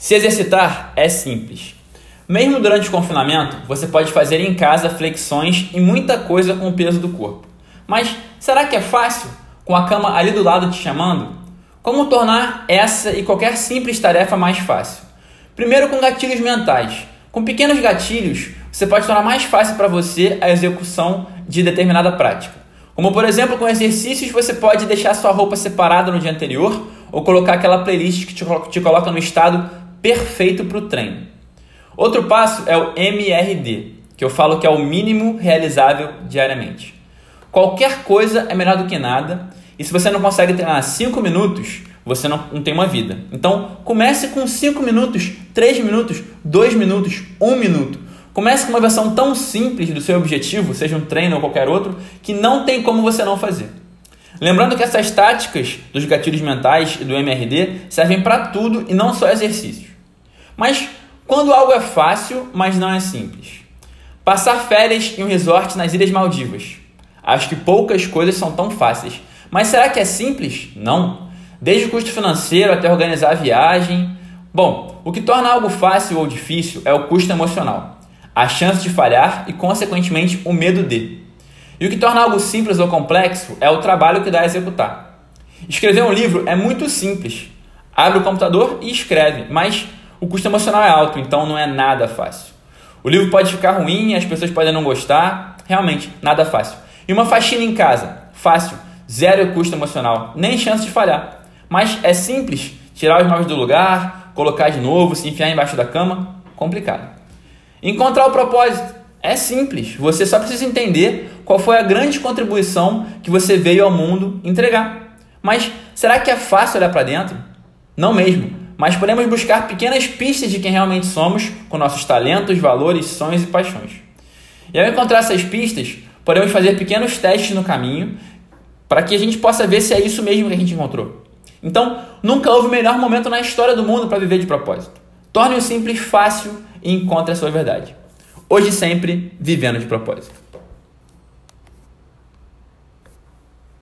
Se exercitar é simples. Mesmo durante o confinamento, você pode fazer em casa flexões e muita coisa com o peso do corpo. Mas será que é fácil? Com a cama ali do lado te chamando? Como tornar essa e qualquer simples tarefa mais fácil? Primeiro com gatilhos mentais. Com pequenos gatilhos, você pode tornar mais fácil para você a execução de determinada prática. Como por exemplo, com exercícios você pode deixar sua roupa separada no dia anterior ou colocar aquela playlist que te coloca no estado perfeito para o treino. Outro passo é o MRD, que eu falo que é o mínimo realizável diariamente. Qualquer coisa é melhor do que nada, e se você não consegue treinar 5 minutos, você não, não tem uma vida. Então, comece com 5 minutos, 3 minutos, 2 minutos, 1 minuto. Comece com uma versão tão simples do seu objetivo, seja um treino ou qualquer outro, que não tem como você não fazer. Lembrando que essas táticas dos gatilhos mentais e do MRD servem para tudo e não só exercícios. Mas quando algo é fácil, mas não é simples? Passar férias em um resort nas Ilhas Maldivas. Acho que poucas coisas são tão fáceis. Mas será que é simples? Não. Desde o custo financeiro até organizar a viagem. Bom, o que torna algo fácil ou difícil é o custo emocional, a chance de falhar e, consequentemente, o medo de. E o que torna algo simples ou complexo é o trabalho que dá a executar. Escrever um livro é muito simples. Abre o computador e escreve, mas o custo emocional é alto, então não é nada fácil. O livro pode ficar ruim, as pessoas podem não gostar, realmente, nada fácil. E uma faxina em casa, fácil, zero custo emocional, nem chance de falhar. Mas é simples, tirar os móveis do lugar, colocar de novo, se enfiar embaixo da cama, complicado. Encontrar o propósito é simples, você só precisa entender qual foi a grande contribuição que você veio ao mundo entregar. Mas será que é fácil olhar para dentro? Não mesmo mas podemos buscar pequenas pistas de quem realmente somos, com nossos talentos, valores, sonhos e paixões. E ao encontrar essas pistas, podemos fazer pequenos testes no caminho para que a gente possa ver se é isso mesmo que a gente encontrou. Então, nunca houve melhor momento na história do mundo para viver de propósito. Torne o simples fácil e encontre a sua verdade. Hoje sempre, vivendo de propósito.